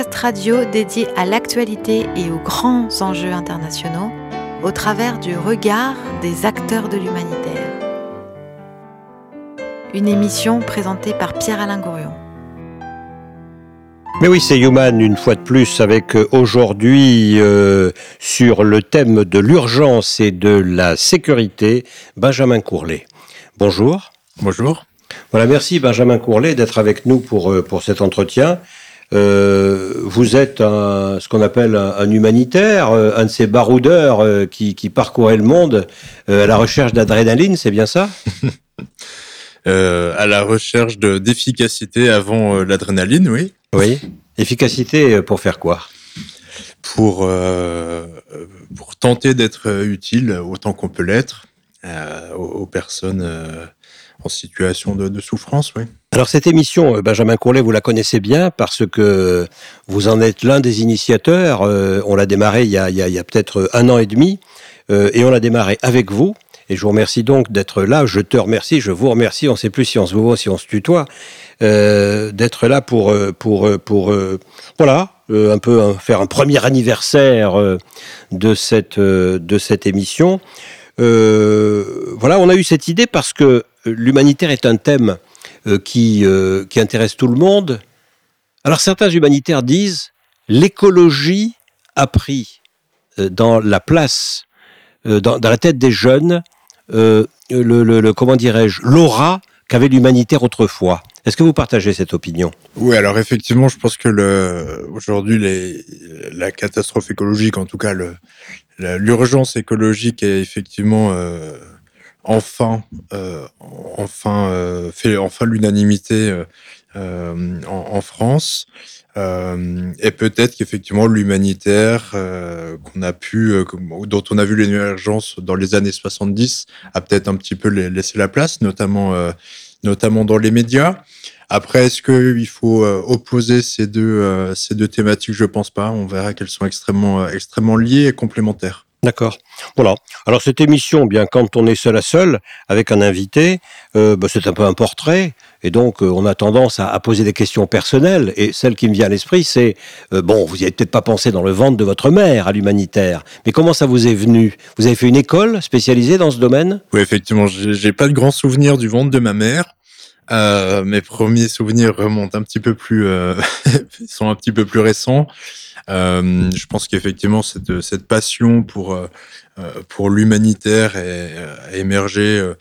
podcast radio dédié à l'actualité et aux grands enjeux internationaux au travers du regard des acteurs de l'humanitaire. Une émission présentée par Pierre-Alain Gourion. Mais oui, c'est Human une fois de plus avec euh, aujourd'hui euh, sur le thème de l'urgence et de la sécurité, Benjamin Courlet. Bonjour. Bonjour. Voilà, merci Benjamin Courlet d'être avec nous pour, euh, pour cet entretien. Euh, vous êtes un, ce qu'on appelle un, humanitaire, euh, un de ces baroudeurs euh, qui, qui parcouraient le monde à la recherche d'adrénaline, c'est bien ça? À la recherche d'efficacité avant l'adrénaline, oui. Oui. Efficacité pour faire quoi? Pour, pour tenter d'être utile autant qu'on peut l'être aux, aux, personnes en situation de, souffrance, oui. Alors cette émission, euh, Benjamin Courlet, vous la connaissez bien parce que vous en êtes l'un des initiateurs. Euh, on l'a démarré il y a, peut-être un an et demi euh, et on l'a démarré avec vous. Et je vous remercie donc d'être là. Je te remercie, je vous remercie. On ne sait plus si on se voit, si on se tutoie, d'être là pour pour pour, voilà un peu faire un premier anniversaire de cette de cette émission. Voilà, on a eu cette idée parce que l'humanitaire est un thème euh, qui, euh, qui intéresse tout le monde. Alors certains humanitaires disent l'écologie a pris euh, dans la place, dans, la tête des jeunes, le, le, le, comment dirais-je, l'aura qu'avait l'humanitaire autrefois. Est-ce que vous partagez cette opinion? Oui, alors effectivement, je pense que le, aujourd'hui, la catastrophe écologique, en tout cas l'urgence écologique est effectivement euh, enfin, euh, enfin euh, fait enfin l'unanimité en, en, France. et peut-être qu'effectivement l'humanitaire qu'on a pu, dont on a vu l'émergence dans les années 70, a peut-être un petit peu laissé la place, notamment, notamment dans les médias. Après, est-ce qu'il faut opposer ces deux, ces deux thématiques? Je pense pas. On verra qu'elles sont extrêmement, extrêmement liées et complémentaires. D'accord. Voilà. Alors cette émission, bien quand on est seul à seul avec un invité, euh, bah, c'est un peu un portrait, et donc euh, on a tendance à, à, poser des questions personnelles. Et celle qui me vient à l'esprit, c'est euh, bon, vous n'y avez peut-être pas pensé dans le ventre de votre mère à l'humanitaire, mais comment ça vous est venu? Vous avez fait une école spécialisée dans ce domaine? Oui, effectivement, j'ai pas de grands souvenirs du ventre de ma mère. Euh, mes premiers souvenirs remontent un petit peu plus, sont un petit peu plus récents. Euh, je pense qu'effectivement, cette, cette passion pour, euh, pour l'humanitaire a émergé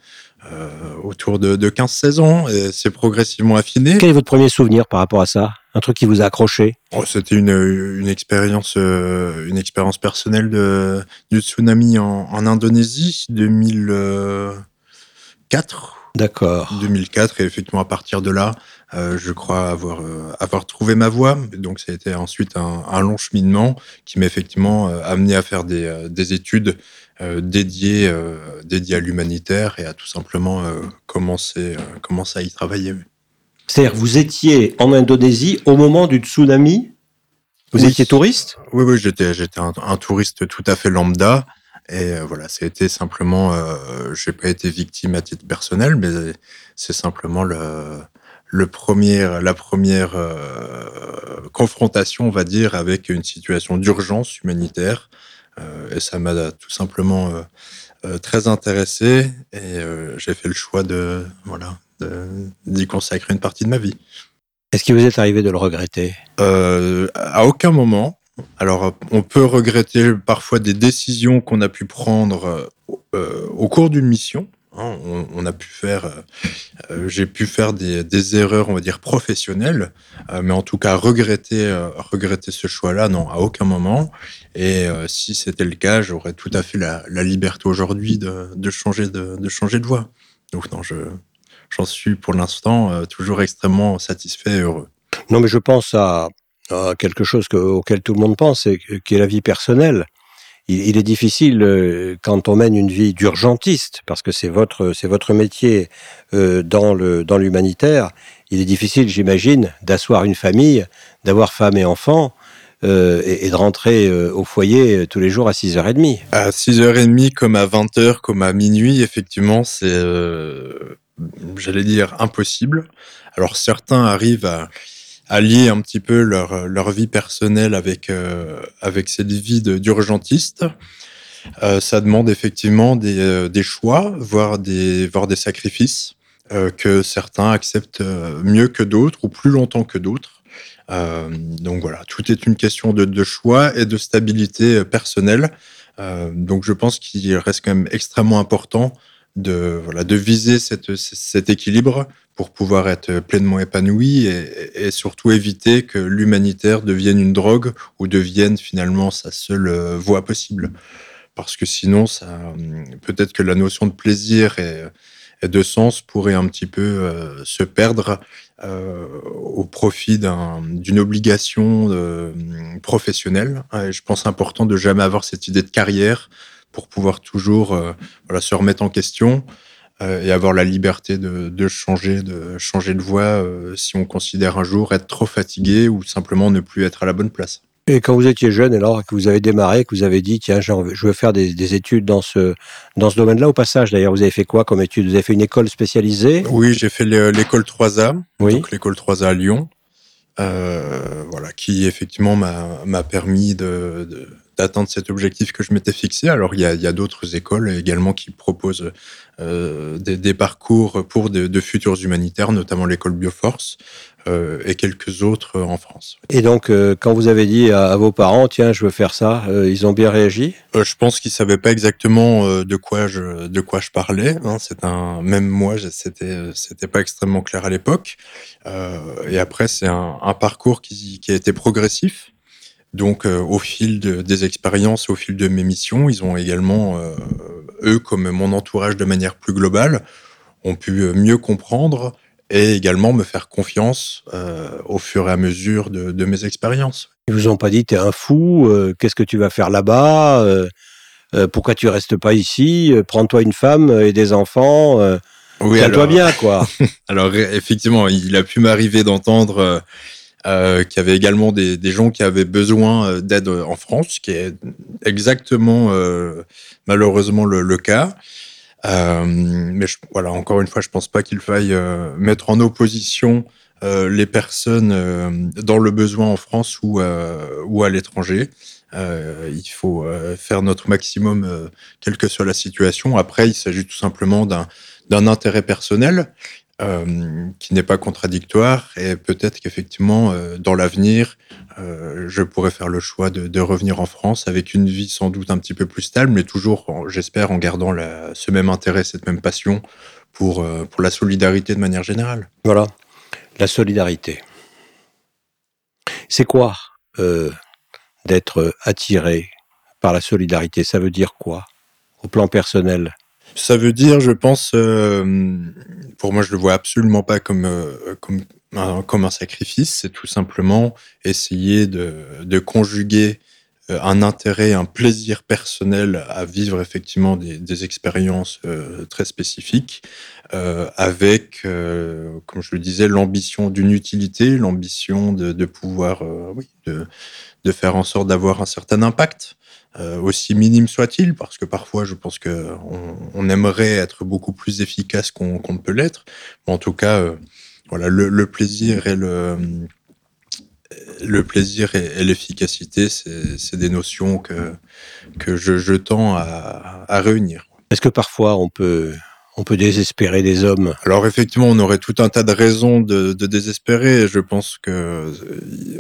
euh, autour de, de 15-16 ans et c'est progressivement affiné. Quel est votre premier souvenir par rapport à ça? Un truc qui vous a accroché? Oh, C'était une, une expérience une expérience personnelle de, du tsunami en, en Indonésie 2004. D'accord. 2004 et effectivement à partir de là, euh, je crois avoir euh, avoir trouvé ma voie. Donc ça a été ensuite un, un long cheminement qui m'a effectivement euh, amené à faire des, des études dédiées dédiées à l'humanitaire et à tout simplement commencer commencer à y travailler. C'est-à-dire vous étiez en Indonésie au moment du tsunami? Vous oui. étiez touriste? Oui, oui, j'étais j'étais un, un, touriste tout à fait lambda. Et euh, voilà, c'était simplement, euh, j'ai pas été victime à titre personnel, mais c'est simplement le, le premier, la première euh, confrontation, on va dire, avec une situation d'urgence humanitaire. Euh, et ça m'a tout simplement très intéressé et j'ai fait le choix de voilà d'y consacrer une partie de ma vie. Est-ce qu'il vous est arrivé de le regretter? À aucun moment. Alors, on peut regretter parfois des décisions qu'on a pu prendre euh, au cours d'une mission. Hein, on, a pu faire, euh, j'ai pu faire des, erreurs, on va dire professionnelles, euh, mais en tout cas regretter, regretter ce choix-là, non, à aucun moment. Et si c'était le cas, j'aurais tout à fait la, liberté aujourd'hui de, changer de, de voie. Donc non, je, j'en suis pour l'instant toujours extrêmement satisfait et heureux. Non, mais je pense à quelque chose que, auquel tout le monde pense, et qui est la vie personnelle. Il, est difficile euh, quand on mène une vie d'urgentiste, parce que c'est votre métier euh, dans l'humanitaire. Il est difficile, j'imagine, d'asseoir une famille, d'avoir femme et enfants. Euh, et, de rentrer au foyer tous les jours à 6h30. À 6h30, comme à 20h, comme à minuit, effectivement, c'est, j'allais dire, impossible. Alors certains arrivent à, allier un petit peu leur, leur vie personnelle avec, avec cette vie d'urgentiste. ça demande effectivement des, des, choix, voire des, voire des sacrifices que certains acceptent mieux que d'autres ou plus longtemps que d'autres. donc voilà, tout est une question de, de choix et de stabilité personnelle. donc je pense qu'il reste quand même extrêmement important de, voilà, de viser cette, cet équilibre pour pouvoir être pleinement épanoui et, surtout éviter que l'humanitaire devienne une drogue ou devienne finalement sa seule euh, voie possible. Parce que sinon, peut-être que la notion de plaisir et, de sens pourrait un petit peu euh, se perdre euh, au profit d'une obligation professionnelle. Je pense important de jamais avoir cette idée de carrière pour pouvoir toujours euh, voilà, se remettre en question euh, et avoir la liberté de, de, changer, de changer de voie euh, si on considère un jour être trop fatigué ou simplement ne plus être à la bonne place. Et quand vous étiez jeune, alors que vous avez démarré, que vous avez dit tiens, je veux faire des, des études dans ce dans ce domaine-là, au passage, d'ailleurs, vous avez fait quoi comme études? Vous avez fait une école spécialisée? Oui, j'ai fait l'école 3A, oui. donc l'école 3A à Lyon, euh, voilà, qui effectivement m'a permis de, de d'atteindre cet objectif que je m'étais fixé. Alors il y a, a d'autres écoles également qui proposent euh, des, des, parcours pour de, de, futurs humanitaires, notamment l'école Bioforce euh, et quelques autres en France. Et donc euh, quand vous avez dit à, à, vos parents, tiens, je veux faire ça, ils ont bien réagi? Je pense qu'ils savaient pas exactement de quoi je de quoi je parlais. Hein. C'est un même moi, c'était c'était pas extrêmement clair à l'époque. et après c'est un, un parcours qui, qui a été progressif. Donc, euh, au fil de, des expériences, au fil de mes missions, ils ont également, euh, eux, comme mon entourage de manière plus globale, ont pu mieux comprendre et également me faire confiance euh, au fur et à mesure de, de mes expériences. Ils vous ont pas dit, t'es un fou, euh, qu'est-ce que tu vas faire là-bas euh, Pourquoi tu restes pas ici Prends-toi une femme et des enfants. oui, toi bien, quoi. alors, effectivement, il a pu m'arriver d'entendre euh, qu'il avait également des, gens qui avaient besoin euh, d'aide en France, ce qui est exactement euh, malheureusement le, cas. Euh, mais je, voilà, encore une fois, je pense pas qu'il faille euh, mettre en opposition euh, les personnes dans le besoin en France ou, ou à l'étranger. il faut faire notre maximum, quelle que soit la situation. Après, il s'agit tout simplement d'un intérêt personnel euh, qui n'est pas contradictoire et peut-être qu'effectivement euh, dans l'avenir euh, je pourrais faire le choix de, revenir en France avec une vie sans doute un petit peu plus stable mais toujours j'espère en gardant ce même intérêt cette même passion pour pour la solidarité de manière générale. Voilà. La solidarité. C'est quoi d'être attiré par la solidarité? Ça veut dire quoi? Au plan personnel ça veut dire, je pense, euh, pour moi, je le vois absolument pas comme euh, comme un, sacrifice. C'est tout simplement essayer de, conjuguer euh, un intérêt, un plaisir personnel à vivre effectivement des, expériences très spécifiques, avec, comme je le disais, l'ambition d'une utilité, l'ambition de, pouvoir, de faire en sorte d'avoir un certain impact euh, aussi minime soit-il, parce que parfois je pense que on, on aimerait être beaucoup plus efficace qu'on qu ne peut l'être. Mais en tout cas, euh, voilà, le, plaisir et le plaisir et l'efficacité, c'est des notions que que je, je tends à, à réunir. Est-ce que parfois on peut on peut désespérer des hommes Alors effectivement, on aurait tout un tas de raisons de, désespérer. Je pense que euh,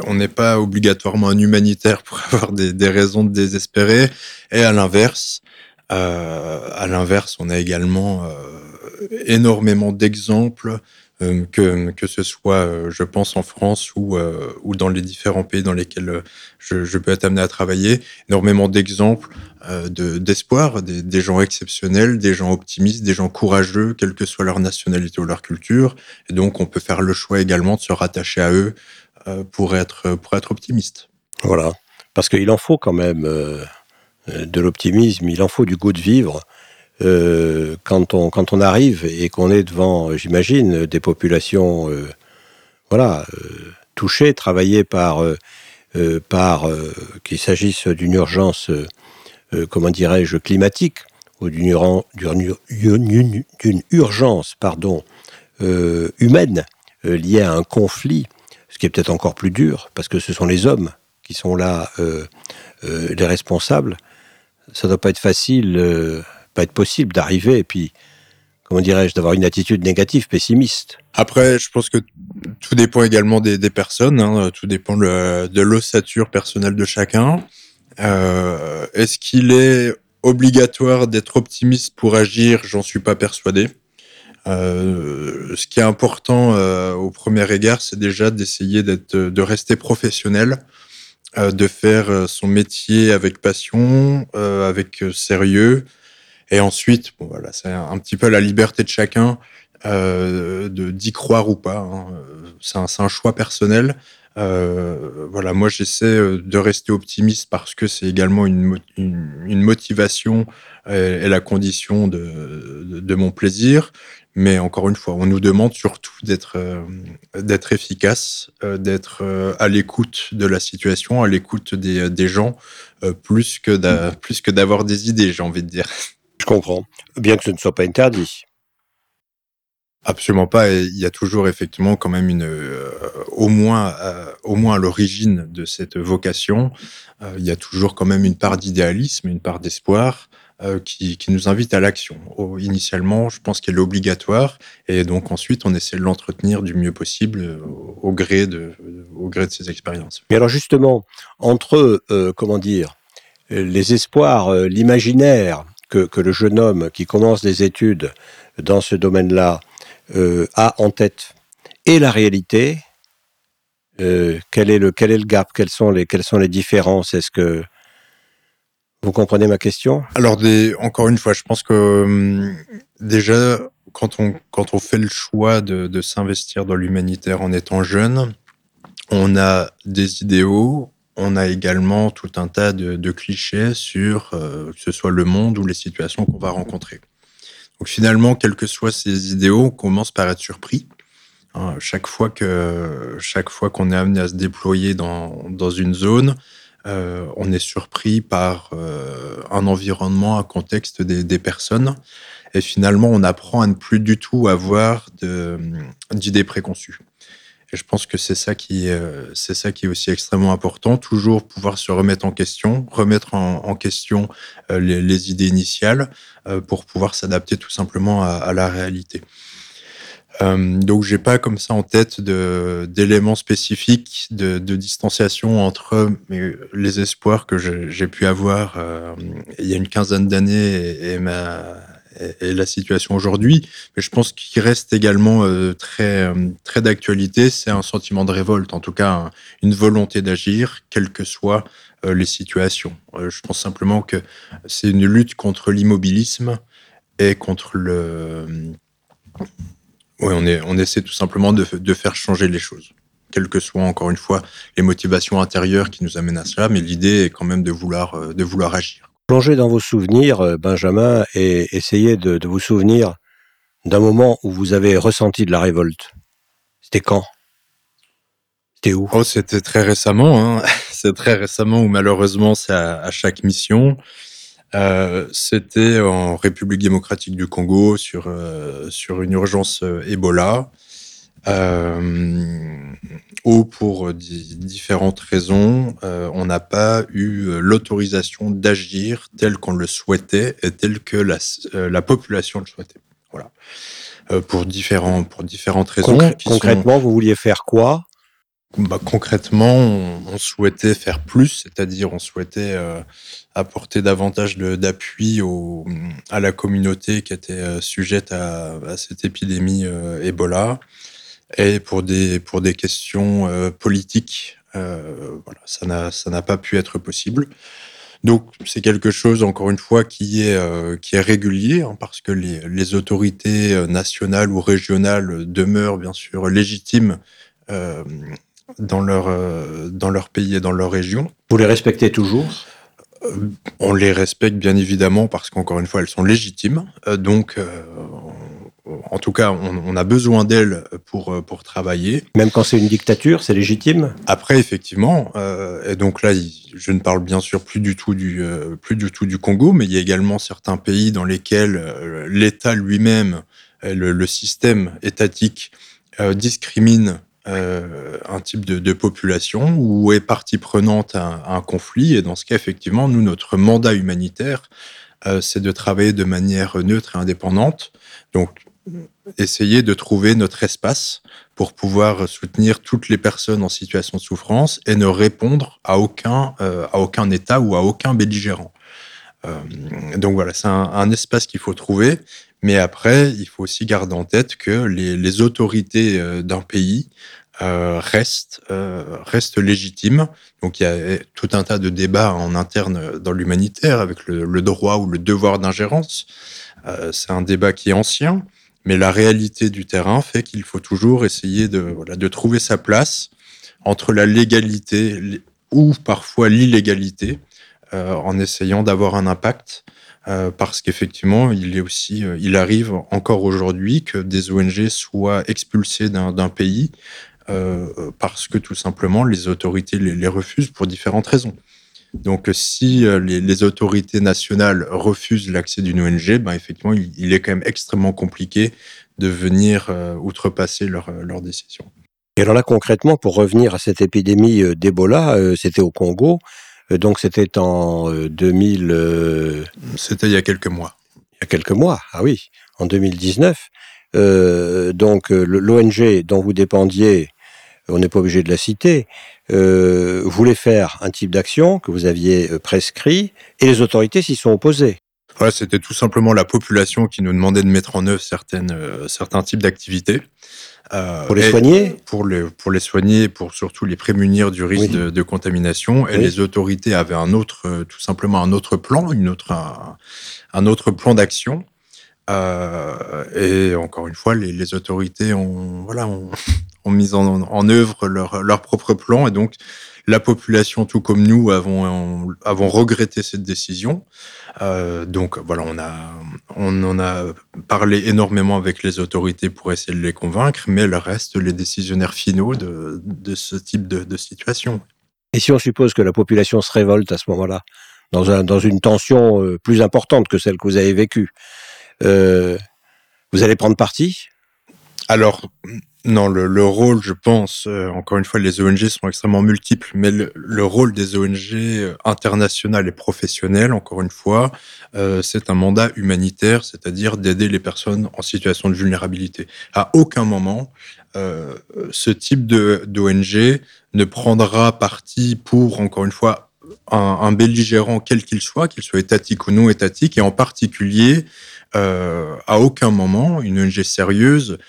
on n'est pas obligatoirement un humanitaire pour avoir des, raisons de désespérer. Et à l'inverse, euh, à l'inverse, on a également euh, énormément d'exemples que, que ce soit, euh, je pense, en France ou, euh, ou dans les différents pays dans lesquels je, peux être amené à travailler, énormément d'exemples d'espoir, de, des, des gens exceptionnels, des gens optimistes, des gens courageux, quelle que soit leur nationalité ou leur culture. Et donc, on peut faire le choix également de se rattacher à eux pour être, pour être optimiste. Voilà, parce qu'il en faut quand même de l'optimisme, il en faut du goût de vivre euh, quand, on, quand on arrive et qu'on est devant, j'imagine, des populations euh, voilà, euh, touchées, travaillées par, par qu'il s'agisse d'une urgence, comment dirais-je, climatique ou d'une urgence pardon, humaine liée à un conflit ce qui est peut-être encore plus dur, parce que ce sont les hommes qui sont là les responsables. Ça ne doit pas être facile, être possible d'arriver et puis comment dirais-je, d'avoir une attitude négative, pessimiste. Après, je pense que tout dépend également des, personnes, hein. tout dépend de l'ossature personnelle de chacun. Euh, est-ce qu'il est obligatoire d'être optimiste pour agir? J'en suis pas persuadé. Euh, ce qui est important euh, au premier égard, c'est déjà d'essayer de rester professionnel, de faire son métier avec passion, avec sérieux, et ensuite, bon voilà, c'est un petit peu la liberté de chacun euh, d'y croire ou pas. Hein. C'est un, un, choix personnel. Euh, voilà, moi j'essaie euh, de rester optimiste parce que c'est également une, une, motivation et, la condition de, de, mon plaisir. Mais encore une fois, on nous demande surtout d'être euh, d'être efficace, euh, d'être à l'écoute de la situation, à l'écoute des, des gens, plus que d'avoir des idées, j'ai envie de dire. Comprends. Bien que ce ne soit pas interdit. Absolument pas. il y a toujours effectivement quand même une, euh, au moins, euh, au moins à l'origine de cette vocation, euh, il y a toujours quand même une part d'idéalisme, une part d'espoir qui, qui, nous invite à l'action. Initialement, je pense qu'elle est obligatoire, et donc ensuite, on essaie de l'entretenir du mieux possible au gré de, au gré de ses expériences. Mais alors justement, entre, comment dire, les espoirs, l'imaginaire que, le jeune homme qui commence des études dans ce domaine-là euh, a en tête et la réalité, euh, quel, est le, quel est le gap Quelles sont les, quelles sont les différences? Est-ce que vous comprenez ma question? Alors, encore une fois, je pense que hum, déjà, quand on, quand on fait le choix de, de s'investir dans l'humanitaire en étant jeune, on a des idéaux, on a également tout un tas de, clichés sur euh, que ce soit le monde ou les situations qu'on va rencontrer. Donc finalement, quels que soient ces idéaux, on commence par être surpris. Hein, chaque fois que chaque fois qu'on est amené à se déployer dans, dans une zone, euh, on est surpris par euh, un environnement, un contexte des, des, personnes, et finalement, on apprend à ne plus du tout avoir d'idées préconçues. Et je pense que c'est ça qui euh, c'est ça qui est aussi extrêmement important. Toujours pouvoir se remettre en question, remettre en, question euh, les, idées initiales euh, pour pouvoir s'adapter tout simplement à, la réalité. donc j'ai pas comme ça en tête d'éléments spécifiques de, distanciation entre les espoirs que j'ai pu avoir il y a une quinzaine d'années et, ma, la situation aujourd'hui. Mais je pense qu'il reste également euh, très, euh, très d'actualité, c'est un sentiment de révolte, en tout cas une volonté d'agir, quelles que soient euh, les situations. je pense simplement que c'est une lutte contre l'immobilisme et contre le... Oui, on, est, on essaie tout simplement de, de faire changer les choses quelles que soient encore une fois les motivations intérieures qui nous amènent à cela, mais l'idée est quand même de vouloir, de vouloir agir. Plongez dans vos souvenirs, euh, Benjamin, et essayez de, vous souvenir d'un moment où vous avez ressenti de la révolte. C'était quand? C'était où? Oh, c'était très récemment. Hein. C'est très récemment où malheureusement c'est à, chaque mission. Euh, c'était en République démocratique du Congo sur euh, sur une urgence Ebola ou pour différentes raisons, euh, on n'a pas eu euh, l'autorisation d'agir tel qu'on le souhaitait et tel que la, euh, la population le souhaitait. Voilà. pour, différents, pour différentes raisons. concrètement, vous vouliez faire quoi? Bah, concrètement, on, souhaitait faire plus, c'est-à-dire on souhaitait apporter davantage d'appui à la communauté qui était sujette à, à cette épidémie Ebola et pour des, pour des questions euh, politiques, euh, voilà, ça n'a pas pu être possible. Donc c'est quelque chose, encore une fois, qui est, euh, qui est régulier, hein, parce que les, les, autorités nationales ou régionales demeurent bien sûr légitimes euh, dans, leur, dans leur pays et dans leur région. Vous les respectez toujours? On les respecte bien évidemment parce qu'encore une fois elles sont légitimes. donc en tout cas, on, a besoin d'elle pour, euh, pour travailler. Même quand c'est une dictature, c'est légitime Après, effectivement, euh, et donc là, je ne parle bien sûr plus du, tout du, euh, plus du tout du Congo, mais il y a également certains pays dans lesquels l'État lui-même, le, système étatique, discrimine un type de, population ou est partie prenante à, un conflit. Et dans ce cas, effectivement, nous, notre mandat humanitaire, c'est de travailler de manière neutre et indépendante. Donc, essayer de trouver notre espace pour pouvoir soutenir toutes les personnes en situation de souffrance et ne répondre à aucun, euh, à aucun État ou à aucun belligérant. Euh, donc voilà, c'est un, espace qu'il faut trouver, mais après, il faut aussi garder en tête que les, autorités euh, d'un pays restent, restent légitimes. Donc il y a tout un tas de débats en interne dans l'humanitaire avec le, droit ou le devoir d'ingérence. c'est un débat qui est ancien. Mais la réalité du terrain fait qu'il faut toujours essayer de, voilà, de trouver sa place entre la légalité ou parfois l'illégalité, euh, en essayant d'avoir un impact, euh, parce qu'effectivement, il est aussi, euh, il arrive encore aujourd'hui que des ONG soient expulsées d'un pays parce que tout simplement les autorités les refusent pour différentes raisons. Donc, si euh, les, autorités nationales refusent l'accès d'une ONG, ben effectivement, il, est quand même extrêmement compliqué de venir euh, outrepasser leur, euh, leur décision. Et alors là, concrètement, pour revenir à cette épidémie d'Ebola, c'était au Congo. Donc, c'était en 2000. C'était il y a quelques mois. Il y a quelques mois, ah oui, en 2019. donc, l'ONG dont vous dépendiez, on n'est pas obligé de la citer, euh, voulait faire un type d'action que vous aviez euh, prescrit et les autorités s'y sont opposées. Ouais, c'était tout simplement la population qui nous demandait de mettre en œuvre certaines, euh, certains types d'activités. Euh, pour les soigner pour les, pour les soigner, pour surtout les prémunir du risque de, de, contamination. Et les autorités avaient un autre, tout simplement un autre plan, une autre, un, autre plan d'action. Euh, et encore une fois, les, les autorités ont, voilà, ont, ont mis en, en œuvre leur, leur, propre plan et donc la population, tout comme nous, avons, avons regretté cette décision. Euh, donc voilà, on, a, on en a parlé énormément avec les autorités pour essayer de les convaincre, mais elles restent les décisionnaires finaux de, de ce type de, de, situation. Et si on suppose que la population se révolte à ce moment-là, dans, un, dans une tension euh, plus importante que celle que vous avez vécue, euh, vous allez prendre parti? Alors, non, le, rôle, je pense, euh, encore une fois, les ONG sont extrêmement multiples, mais le, rôle des ONG euh, internationales et professionnelles, encore une fois, euh, c'est un mandat humanitaire, c'est-à-dire d'aider les personnes en situation de vulnérabilité. À aucun moment, ce type d'ONG ne prendra parti pour, encore une fois, un, un belligérant quel qu'il soit, qu'il soit étatique ou non étatique, et en particulier, à aucun moment, une ONG sérieuse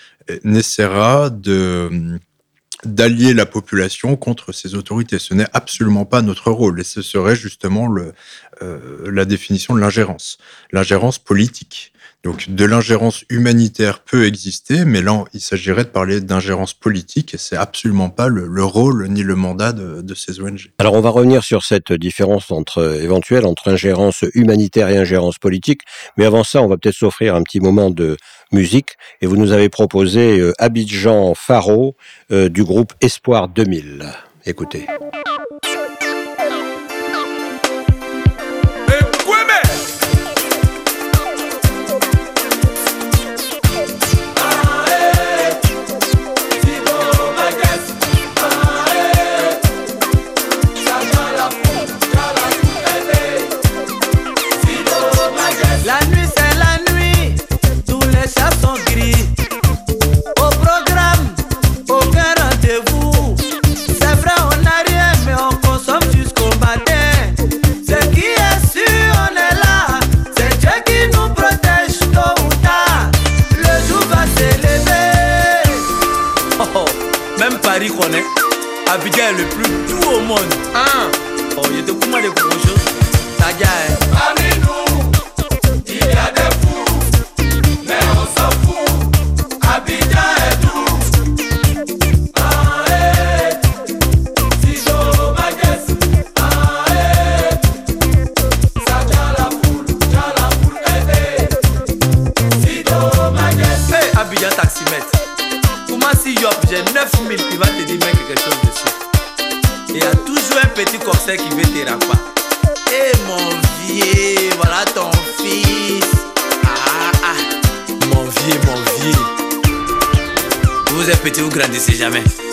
n'essaiera de d'allier la population contre ces autorités. Ce n'est absolument pas notre rôle et ce serait justement le, euh, la définition de l'ingérence, l'ingérence politique. Donc de l'ingérence humanitaire peut exister, mais là il s'agirait de parler d'ingérence politique et c'est absolument pas le, rôle ni le mandat de, ces ONG. Alors on va revenir sur cette différence entre éventuelle entre ingérence humanitaire et ingérence politique, mais avant ça on va peut-être s'offrir un petit moment de musique et vous nous avez proposé euh, Abidjan Faro euh, du groupe Espoir 2000. Écoutez. Le plus doux au monde. Hein? Oh, il était comment les gros choses? Ça y vous grandissez jamais.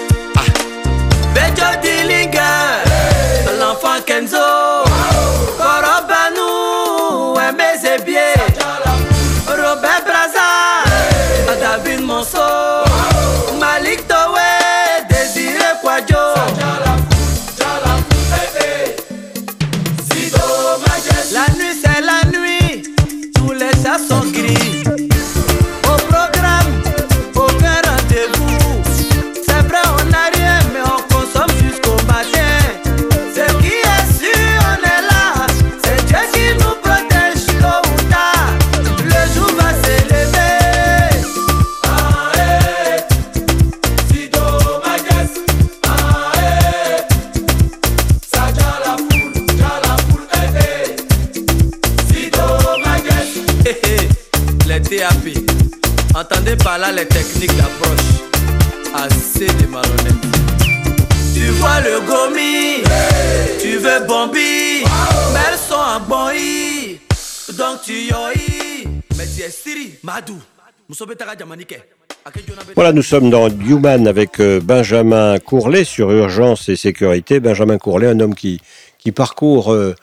Voilà, nous sommes dans Human avec euh, Benjamin Courlet sur urgence et sécurité. Benjamin Courlet, un homme qui, qui parcourt euh,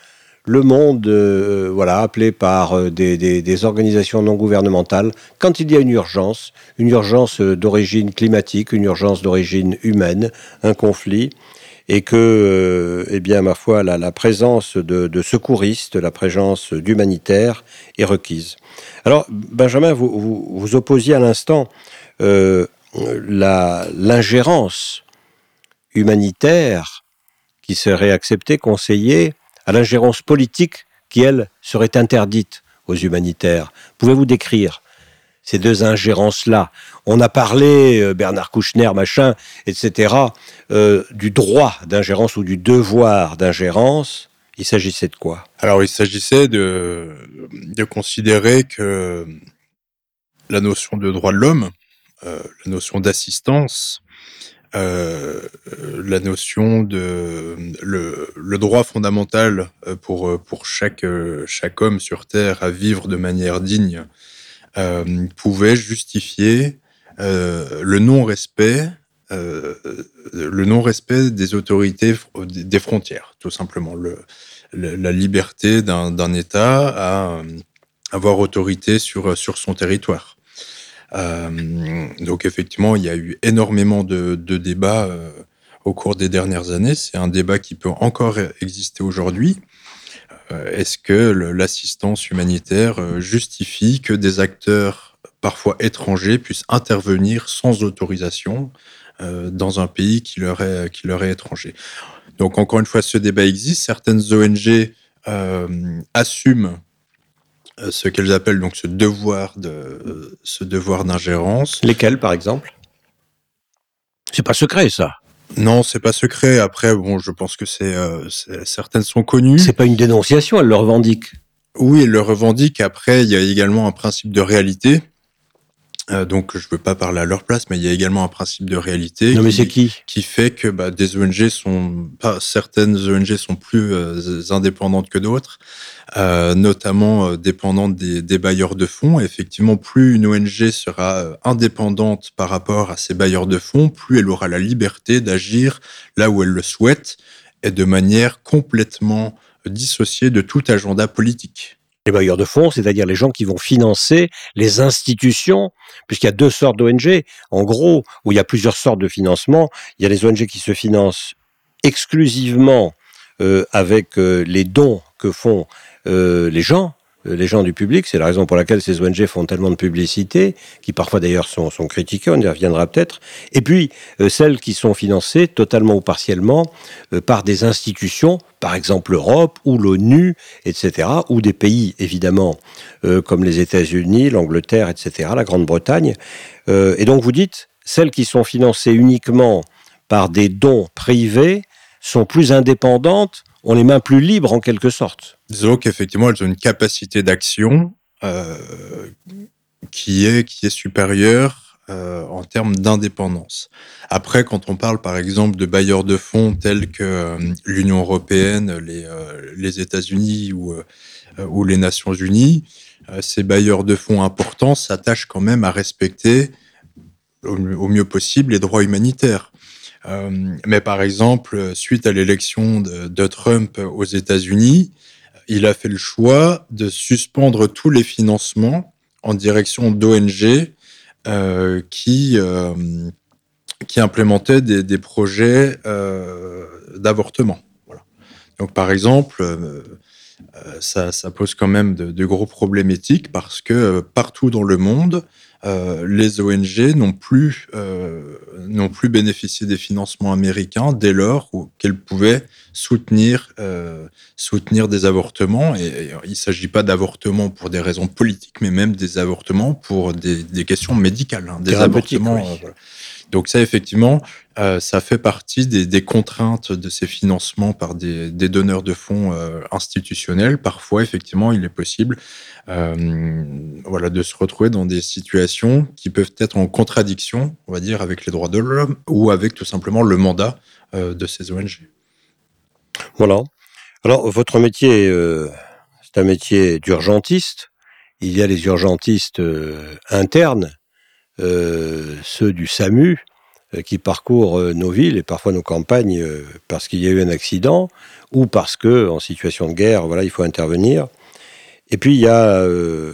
le monde, euh, voilà, appelé par des, organisations non gouvernementales, quand il y a une urgence, une urgence d'origine climatique, une urgence d'origine humaine, un conflit, et que, euh, eh bien, ma foi, la, présence de, secouristes, la présence d'humanitaires est requise. Alors, Benjamin, vous, vous, opposiez à l'instant euh, l'ingérence humanitaire qui serait acceptée, conseillée, à l'ingérence politique qui, elle, serait interdite aux humanitaires. Pouvez-vous décrire ces deux ingérences-là On a parlé, euh, Bernard Kouchner, machin, etc., euh, du droit d'ingérence ou du devoir d'ingérence. Il s'agissait de quoi? Alors, il s'agissait de, considérer que la notion de droit de l'homme, euh, la notion d'assistance, la notion de le, le droit fondamental pour pour chaque chaque homme sur terre à vivre de manière digne pouvait justifier euh, le non-respect euh, le non-respect des autorités des frontières tout simplement le le- la liberté d'un État à euh, avoir autorité sur, sur son territoire. Euh, donc effectivement, il y a eu énormément de, débats euh, au cours des dernières années. C'est un débat qui peut encore exister aujourd'hui. Euh, Est-ce que l'assistance humanitaire euh, justifie que des acteurs parfois étrangers puissent intervenir sans autorisation euh, dans un pays qui leur est, qui leur est étranger? Donc encore une fois, ce débat existe. Certaines ONG euh, assument ce qu'elles appellent donc ce devoir de ce devoir d'ingérence. Lesquels, par exemple? C'est pas secret, ça. Non, c'est pas secret. Après, bon, je pense que c'est euh, c'est- certaines sont connues. C'est pas une dénonciation, elle le revendique. Oui, elles le revendiquent. Après, il y a également un principe de réalité. Euh, donc, je veux pas parler à leur place, mais il y a également un principe de réalité. Non, qui- qui qui fait que bah, des ONG sont pas certaines ONG sont plus euh, indépendantes que d'autres, euh, notamment dépendantes des, des bailleurs de fonds. Et effectivement, plus une ONG sera indépendante par rapport à ses bailleurs de fonds, plus elle aura la liberté d'agir là où elle le souhaite et de manière complètement dissociée de tout agenda politique. Les bailleurs de fonds, c'est-à-dire les gens qui vont financer les institutions, puisqu'il y a deux sortes d'ONG. En gros, où il y a plusieurs sortes de financement, il y a les ONG qui se financent exclusivement euh, avec euh, les dons que font euh, les gens, les gens du public. C'est la raison pour laquelle ces ONG font tellement de publicité, qui parfois d'ailleurs sont, critiquées, on y reviendra peut-être. Et puis, euh, celles qui sont financées totalement ou partiellement euh, par des institutions, par exemple l'Europe ou l'ONU, etc., ou des pays, évidemment, euh, comme les États-Unis, l'Angleterre, etc., la Grande-Bretagne. Euh, et donc, vous dites, celles qui sont financées uniquement par des dons privés sont plus indépendantes, ont les mains plus libres en quelque sorte. Disons qu'effectivement, elles ont une capacité d'action euh, qui est qui est supérieure euh, en termes d'indépendance. Après, quand on parle par exemple de bailleurs de fonds tels que euh, l'Union européenne, les, États-Unis ou, ou les Nations Unies, ces bailleurs de fonds importants s'attachent quand même à respecter au mieux possible les droits humanitaires. Euh, mais par exemple, suite à l'élection de, Trump aux États-Unis, il a fait le choix de suspendre tous les financements en direction d'ONG euh, qui, euh, implémentaient des, projets euh, d'avortement. Donc, par exemple, ça, pose quand même de, gros problèmes éthiques parce que partout dans le monde, euh, les ONG n'ont plus, euh, n'ont plus bénéficié des financements américains dès lors qu'elles pouvaient soutenir, euh, soutenir des avortements. Et, et il ne s'agit pas d'avortements pour des raisons politiques, mais même des avortements pour des, des questions médicales, hein, des avortements. oui. voilà. Donc ça, effectivement, euh, ça fait partie des, contraintes de ces financements par des, donneurs de fonds euh, institutionnels. Parfois, effectivement, il est possible euh, voilà, de se retrouver dans des situations qui peuvent être en contradiction, on va dire, avec les droits de l'homme ou avec tout simplement le mandat de ces ONG. Voilà. Alors, votre métier, c'est un métier d'urgentiste. Il y a les urgentistes internes, ceux du SAMU, euh, qui parcourent euh, nos villes et parfois nos campagnes euh, parce qu'il y a eu un accident ou parce que, en situation de guerre, voilà, il faut intervenir. Et puis, il y a, euh,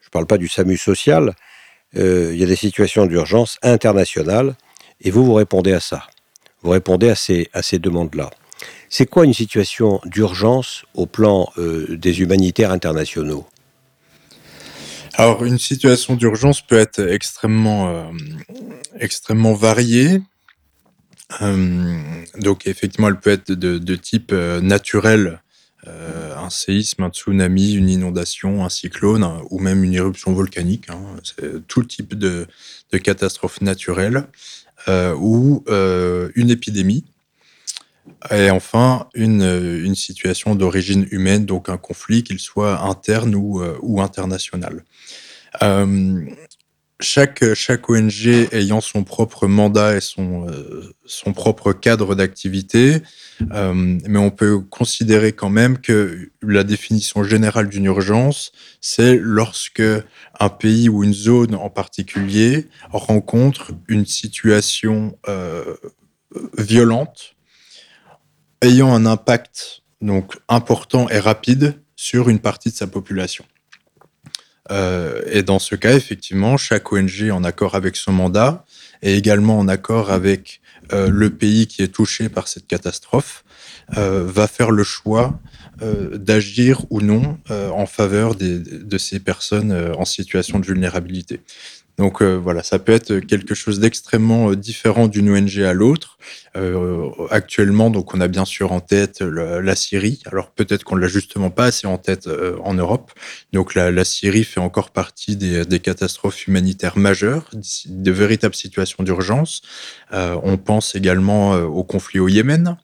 je ne parle pas du SAMU social, euh, il y a des situations d'urgence internationales et vous, vous répondez à ça. Vous répondez à ces, à ces demandes-là. C'est quoi une situation d'urgence au plan euh, des humanitaires internationaux? Alors, une situation d'urgence peut être extrêmement, euh, variée. Euh, donc, effectivement, elle peut être de, type euh, naturel, un séisme, un tsunami, une inondation, un cyclone, hein, ou même une éruption volcanique. hein. C'est tout type de, de catastrophe naturelle, ou une épidémie. Et enfin, une, euh, une situation d'origine humaine, donc un conflit, qu'il soit interne ou, euh, international. Euh, chaque, ONG ayant son propre mandat et son, propre cadre d'activité, mais on peut considérer quand même que la définition générale d'une urgence, c'est lorsque un pays ou une zone en particulier rencontre une situation violente ayant un impact donc important et rapide sur une partie de sa population. Euh, et dans ce cas, effectivement, chaque ONG en accord avec son mandat et également en accord avec euh, le pays qui est touché par cette catastrophe euh, va faire le choix d'agir ou non en faveur de ces personnes en situation de vulnérabilité. Donc euh, voilà, ça peut être quelque chose d'extrêmement euh, différent d'une ONG à l'autre. Euh, actuellement, donc on a bien sûr en tête la Syrie. Alors peut-être qu'on l'a justement pas assez en tête euh, en Europe. Donc la, Syrie fait encore partie des, des catastrophes humanitaires majeures, de véritables situations d'urgence. Euh, on pense également au conflit au Yémen.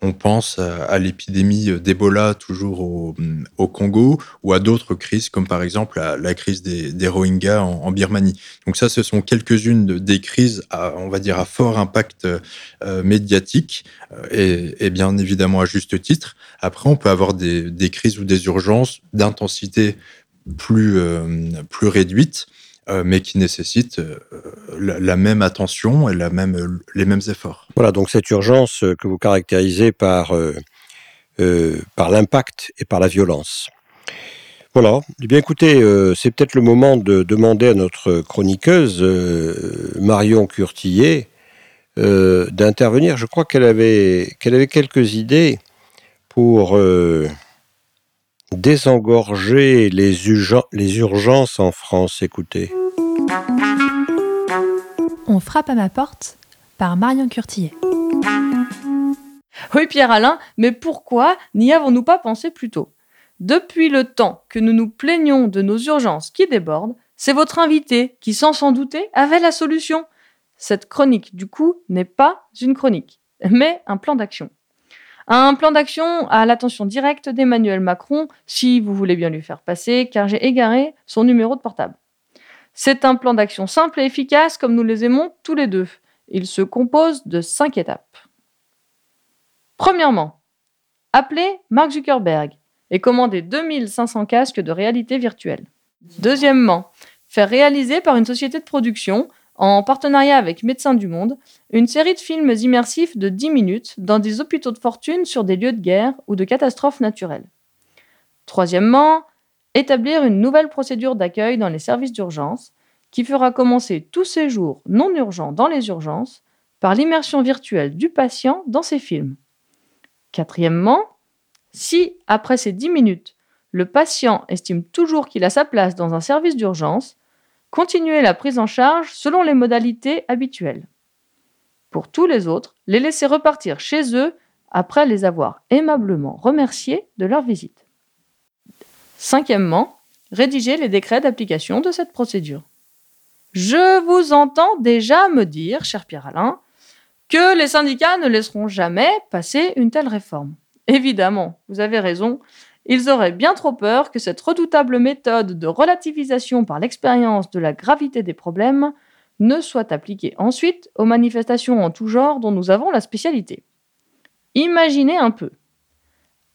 On pense à, l'épidémie d'Ebola toujours au, Congo ou à d'autres crises comme par exemple la, crise des, Rohingyas en, Birmanie. Donc ça, ce sont quelques-unes de- des crises, on va dire, à fort impact euh, médiatique euh, et, bien évidemment à juste titre. Après, on peut avoir des, crises ou des urgences d'intensité plus, euh, plus réduite, euh, mais qui nécessitent euh, la, même attention et la même, les mêmes efforts. Voilà, donc cette urgence euh, que vous caractérisez par, par l'impact et par la violence. Voilà. Eh bien, écoutez, c'est peut-être le moment de demander à notre chroniqueuse, Marion Curtillet, d'intervenir. Je crois qu'elle avait, qu'elle avait quelques idées pour désengorger les, urgen- les urgences en France. Écoutez. On frappe à ma porte par Marion Curtillet. Oui, Pierre-Alain, mais pourquoi n'y avons-nous pas pensé plus tôt? Depuis le temps que nous nous plaignons de nos urgences qui débordent, c'est votre invité qui, sans s'en douter, avait la solution. Cette chronique, du coup, n'est pas une chronique, mais un plan d'action. Un plan d'action à l'attention directe d'Emmanuel Macron, si vous voulez bien lui faire passer, car j'ai égaré son numéro de portable. C'est un plan d'action simple et efficace comme nous les aimons tous les deux. Il se compose de cinq étapes. Premièrement, appelez Mark Zuckerberg et commandez 2500 casques de réalité virtuelle. Deuxièmement, faire réaliser par une société de production en partenariat avec Médecins du Monde, une série de films immersifs de 10 minutes dans des hôpitaux de fortune sur des lieux de guerre ou de catastrophes naturelles. Troisièmement, établir une nouvelle procédure d'accueil dans les services d'urgence qui fera commencer tout séjour non urgent dans les urgences par l'immersion virtuelle du patient dans ces films. Quatrièmement, si, après ces 10 minutes, le patient estime toujours qu'il a sa place dans un service d'urgence, continuer la prise en charge selon les modalités habituelles. Pour tous les autres, les laisser repartir chez eux après les avoir aimablement remerciés de leur visite. Cinquièmement, rédiger les décrets d'application de cette procédure. Je vous entends déjà me dire, cher Pierre-Alain, que les syndicats ne laisseront jamais passer une telle réforme. Évidemment, vous avez raison, ils auraient bien trop peur que cette redoutable méthode de relativisation par l'expérience de la gravité des problèmes ne soit appliquée ensuite aux manifestations en tout genre dont nous avons la spécialité. Imaginez un peu.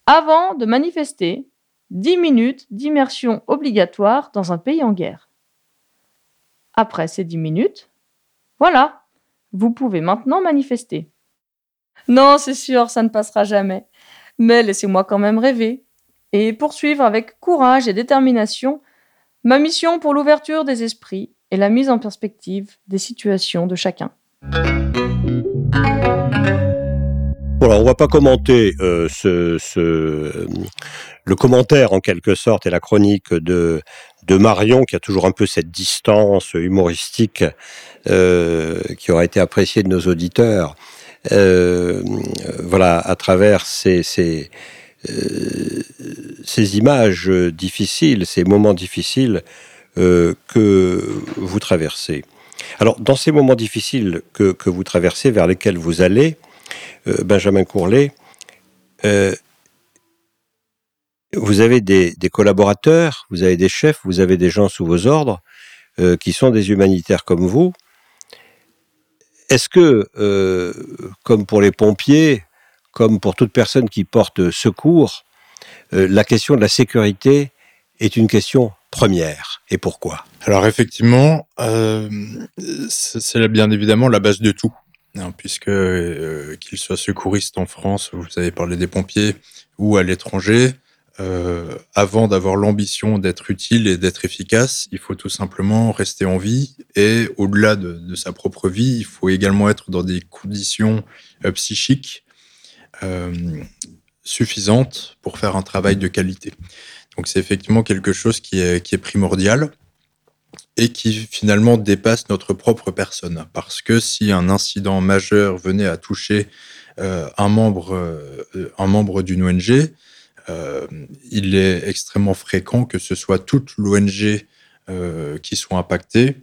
Avant de manifester, 10 minutes d'immersion obligatoire dans un pays en guerre. Après ces 10 minutes, voilà, vous pouvez maintenant manifester. Non, c'est sûr, ça ne passera jamais. Mais laissez-moi quand même rêver et poursuivre avec courage et détermination ma mission pour l'ouverture des esprits et la mise en perspective des situations de chacun. Voilà, on va pas commenter euh, ce, le commentaire en quelque sorte et la chronique de, de Marion qui a toujours un peu cette distance humoristique euh, qui aura été appréciée de nos auditeurs. Euh, voilà, à travers ces, ces images difficiles, ces moments difficiles euh, que vous traversez. Alors, dans ces moments difficiles que, que vous traversez, vers lesquels vous allez, euh, Benjamin Courlet, euh, vous avez des, collaborateurs, vous avez des chefs, vous avez des gens sous vos ordres euh, qui sont des humanitaires comme vous. Est-ce que, euh, comme pour les pompiers, comme pour toute personne qui porte secours, euh, la question de la sécurité est une question première. Et pourquoi? Alors effectivement, euh, c'est bien évidemment la base de tout. Hein, puisque euh, qu'il soit secouriste en France, vous avez parlé des pompiers, ou à l'étranger, euh, avant d'avoir l'ambition d'être utile et d'être efficace, il faut tout simplement rester en vie. Et au-delà de, sa propre vie, il faut également être dans des conditions psychiques euh, suffisantes pour faire un travail de qualité. Donc c'est effectivement quelque chose qui est, primordial et qui finalement dépasse notre propre personne. Parce que si un incident majeur venait à toucher euh, un membre, euh, membre d'une ONG, il est extrêmement fréquent que ce soit toute l'ONG qui soit impactée,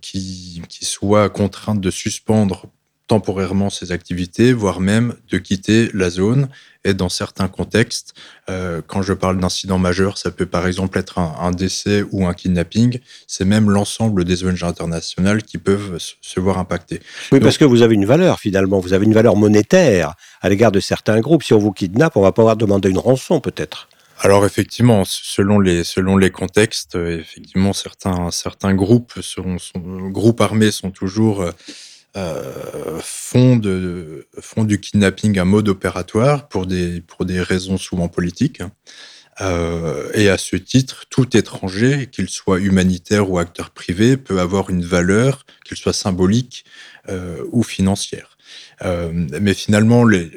qui soit contrainte de suspendre temporairement ses activités, voire même de quitter la zone. Et dans certains contextes, euh, quand je parle d'incident majeur, ça peut par exemple être un, un décès ou un kidnapping. C'est même l'ensemble des ONG internationales qui peuvent se voir impactées. Oui, Donc, parce que vous avez une valeur finalement, vous avez une valeur monétaire à l'égard de certains groupes. Si on vous kidnappe, on va pouvoir demander une rançon peut-être. Alors effectivement, selon les selon les contextes, effectivement certains certains groupes sont, groupes armés sont toujours euh, font, du kidnapping un mode opératoire pour des, pour des raisons souvent politiques. Euh, et à ce titre, tout étranger, qu'il soit humanitaire ou acteur privé, peut avoir une valeur, qu'il soit symbolique euh, ou financière. Euh, mais finalement, les,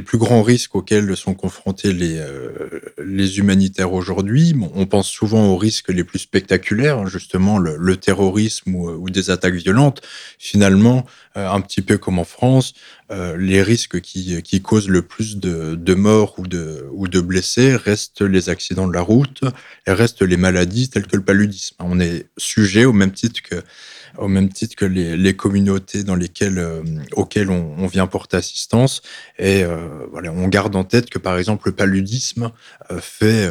plus grands risques auxquels sont confrontés les, euh, les humanitaires aujourd'hui, on pense souvent aux risques les plus spectaculaires, hein, justement le, terrorisme ou, ou, des attaques violentes. Finalement, euh, un petit peu comme en France, les risques qui, qui, causent le plus de, de morts ou de, ou de, blessés restent les accidents de la route et restent les maladies telles que le paludisme. On est sujet au même titre que au même titre que les, communautés dans lesquelles, euh, auxquelles on, vient porter assistance. Et euh, voilà, on garde en tête que par exemple le paludisme euh, fait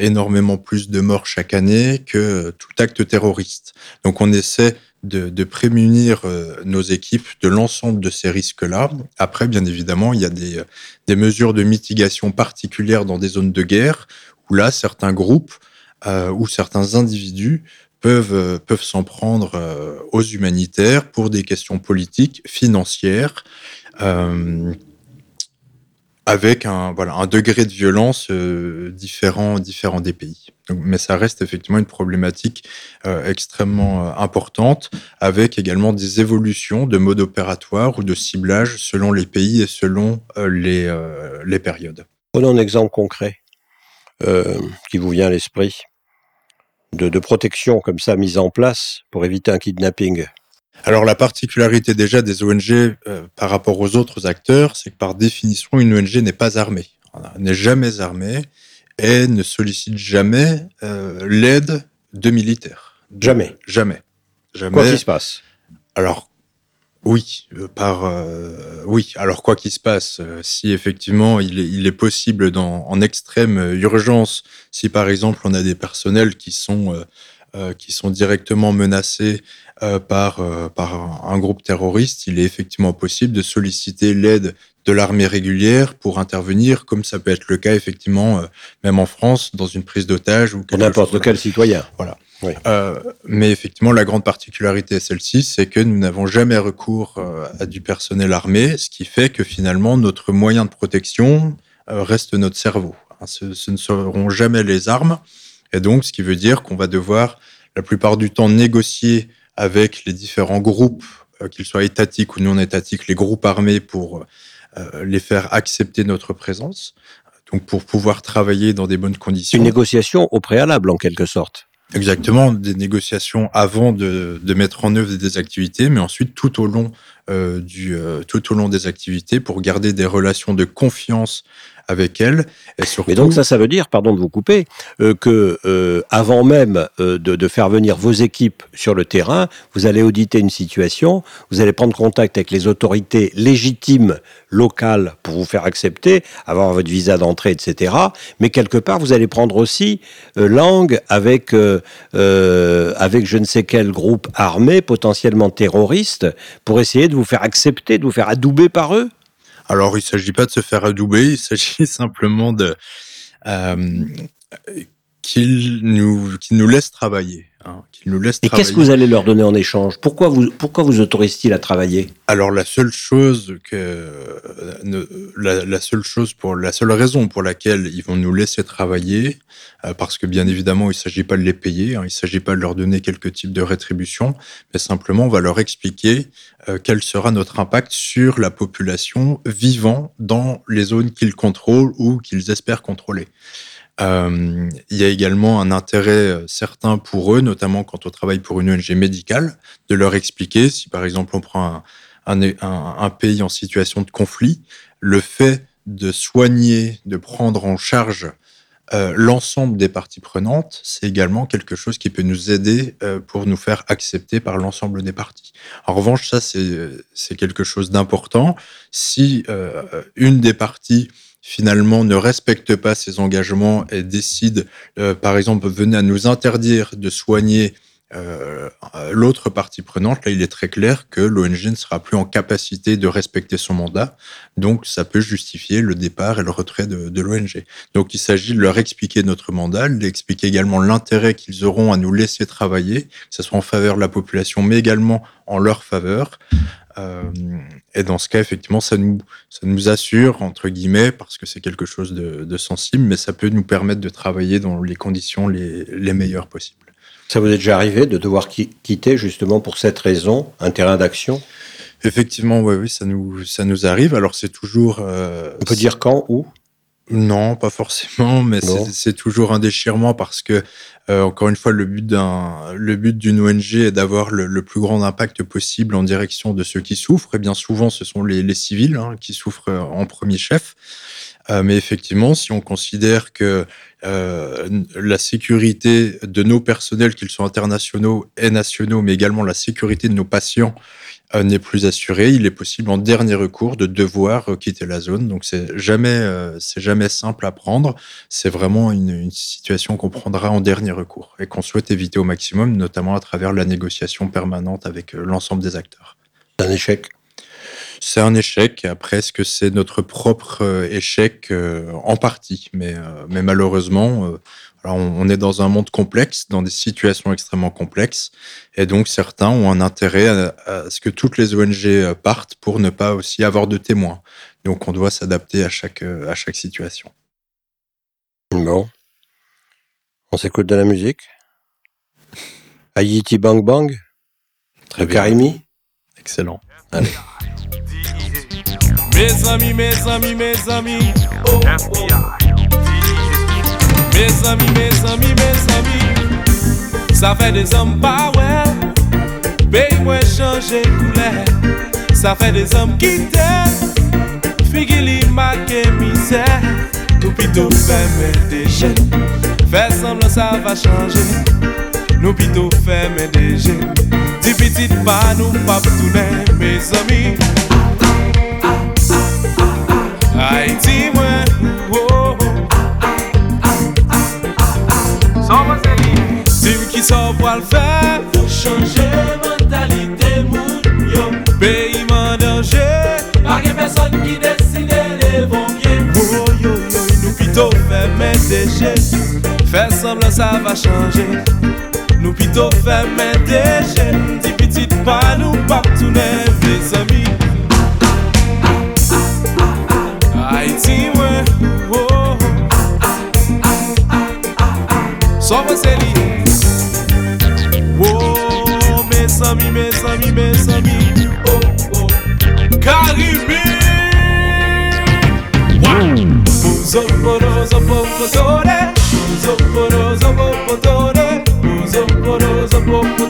énormément plus de morts chaque année que tout acte terroriste. Donc on essaie de, prémunir nos équipes de l'ensemble de ces risques-là. Après, bien évidemment, il y a des, mesures de mitigation particulières dans des zones de guerre où là, certains groupes ou certains individus peuvent, euh, peuvent s'en prendre euh, aux humanitaires pour des questions politiques, financières, euh, avec un, voilà, un degré de violence différent, différent des pays. Mais ça reste effectivement une problématique extrêmement importante, avec également des évolutions de mode opératoire ou de ciblage selon les pays et selon les, les périodes. Prenons un exemple concret qui vous vient à l'esprit de, de protection comme ça mise en place pour éviter un kidnapping. Alors la particularité déjà des ONG euh, par rapport aux autres acteurs, c'est que par définition, une ONG n'est pas armée, n'est jamais armée et ne sollicite jamais euh, l'aide de militaires. Jamais. Jamais. Jamais. Quoi qu'il se passe. Alors, oui, euh, par euh, oui. Alors quoi qu'il se passe, euh, si effectivement il est, il est possible dans, en extrême euh, urgence, si par exemple on a des personnels qui sont euh, qui sont directement menacés euh, par euh, par un, groupe terroriste, il est effectivement possible de solliciter l'aide de l'armée régulière pour intervenir, comme ça peut être le cas effectivement, euh, même en France, dans une prise d'otage ou Pour n'importe quel citoyen. Euh, mais effectivement, la grande particularité est celle-ci, c'est que nous n'avons jamais recours euh, à du personnel armé, ce qui fait que finalement, notre moyen de protection euh, reste notre cerveau. Hein, Ce, ce ne seront jamais les armes, et donc ce qui veut dire qu'on va devoir la plupart du temps négocier avec les différents groupes, qu'ils soient étatiques ou non étatiques, les groupes armés pour les faire accepter notre présence, donc pour pouvoir travailler dans des bonnes conditions. une négociation au préalable en quelque sorte. Exactement, des négociations avant de, de mettre en œuvre des activités, mais ensuite tout au long euh, euh, tout au long des activités pour garder des relations de confiance avec elles et donc ça, ça veut dire, pardon de vous couper, euh, que euh, avant même de, de faire venir vos équipes sur le terrain, vous allez auditer une situation, vous allez prendre contact avec les autorités légitimes locales pour vous faire accepter, avoir votre visa d'entrée, etc. Mais quelque part, vous allez prendre aussi langue avec avec je ne sais quel groupe armé potentiellement terroriste pour essayer de vous faire accepter, de vous faire adouber par eux? Alors, il s'agit pas de se faire adouber, il s'agit simplement de euh, qu'ils nous qu'ils nous laissent travailler, hein, nous Et travailler. qu'est-ce que vous allez leur donner en échange? Pourquoi vous, pourquoi vous autorise-t-il à travailler? Alors la seule chose que ne- la, la seule chose pour la seule raison pour laquelle ils vont nous laisser travailler, euh, parce que bien évidemment il s'agit pas de les payer, hein, il s'agit pas de leur donner quelque type de rétribution, mais simplement on va leur expliquer euh, quel sera notre impact sur la population vivant dans les zones qu'ils contrôlent ou qu'ils espèrent contrôler. Euh, il y a également un intérêt euh, certain pour eux, notamment quand on travaille pour une ONG médicale, de leur expliquer si par exemple on prend un, pays en situation de conflit, le fait de soigner, de prendre en charge euh, l'ensemble des parties prenantes, c'est également quelque chose qui peut nous aider pour nous faire accepter par l'ensemble des parties. En revanche, ça c'est quelque chose d'important. Si une des parties finalement ne respecte pas ses engagements et décide, euh, par exemple, venait à nous interdire de soigner euh, l'autre partie prenante, là, il est très clair que l'ONG ne sera plus en capacité de respecter son mandat. Donc, ça peut justifier le départ et le retrait de, de l'ONG. Donc, il s'agit de leur expliquer notre mandat, d'expliquer également l'intérêt qu'ils auront à nous laisser travailler, que ce soit en faveur de la population, mais également en leur faveur. Euh, et dans ce cas, effectivement, ça nous, ça nous assure, entre guillemets, parce que c'est quelque chose de, de sensible, mais ça peut nous permettre de travailler dans les conditions les, les meilleures possibles. Ça vous est déjà arrivé de devoir qui- quitter justement pour cette raison un terrain d'action? Effectivement, oui, oui, ça nous, ça nous arrive. Alors, c'est toujours. euh, On peut dire quand, où? Non, pas forcément, mais c'est- toujours un déchirement parce que, euh, encore une fois, le but d'un, le but d'une ONG est d'avoir le, le plus grand impact possible en direction de ceux qui souffrent. Et bien souvent, ce sont les, les civils hein, qui souffrent euh, en premier chef. Euh, mais effectivement, si on considère que euh, la sécurité de nos personnels, qu'ils soient internationaux et nationaux, mais également la sécurité de nos patients n'est plus assurée, il est possible en dernier recours de devoir euh, quitter la zone. Donc c'est jamais, euh, c'est jamais simple à prendre. C'est vraiment une, une situation qu'on prendra en dernier recours et qu'on souhaite éviter au maximum, notamment à travers la négociation permanente avec euh, l'ensemble des acteurs. C'est un échec? C'est un échec. Après, est-ce que c'est notre propre euh, échec euh, en partie? Mais, euh, mais malheureusement, euh, alors on, on est dans un monde complexe, dans des situations extrêmement complexes, et donc certains ont un intérêt à, à ce que toutes les ONG euh, partent pour ne pas aussi avoir de témoins. Donc on doit s'adapter à chaque, euh, à chaque situation. Bon. On s'écoute de la musique. Haïti Bang Bang, Très de Karimi. Excellent. Mes amis, mes amis, mes amis. Oh, oh. Mes ami, mes ami, mes ami Sa fe de zom pa we Bey mwen chanje koule Sa fe de zom kite Figi li make mize Nou pito fe men deje Fe semblan sa va chanje Nou pito fe men deje Di pitit pa nou pap toune Mes ami Ay ti mwen sa ou pral fè Fou chanje mentalite moun yo. Peyi man danje Pake peson ki desine le bonye Oh yo yo, nou pito fè men deje Fè semblan sa va chanje. Nou pito fè men deje Di pitit pa nou pap toune vle zami. Haiti mwen oh, oh, oh. Sò mwen se li. Mes amis, mes amis, mes amis. Oh, oh. Caribe. Uzoporo, zopopotore. Uzoporo, zopopotore. Uzoporo, zopopotore.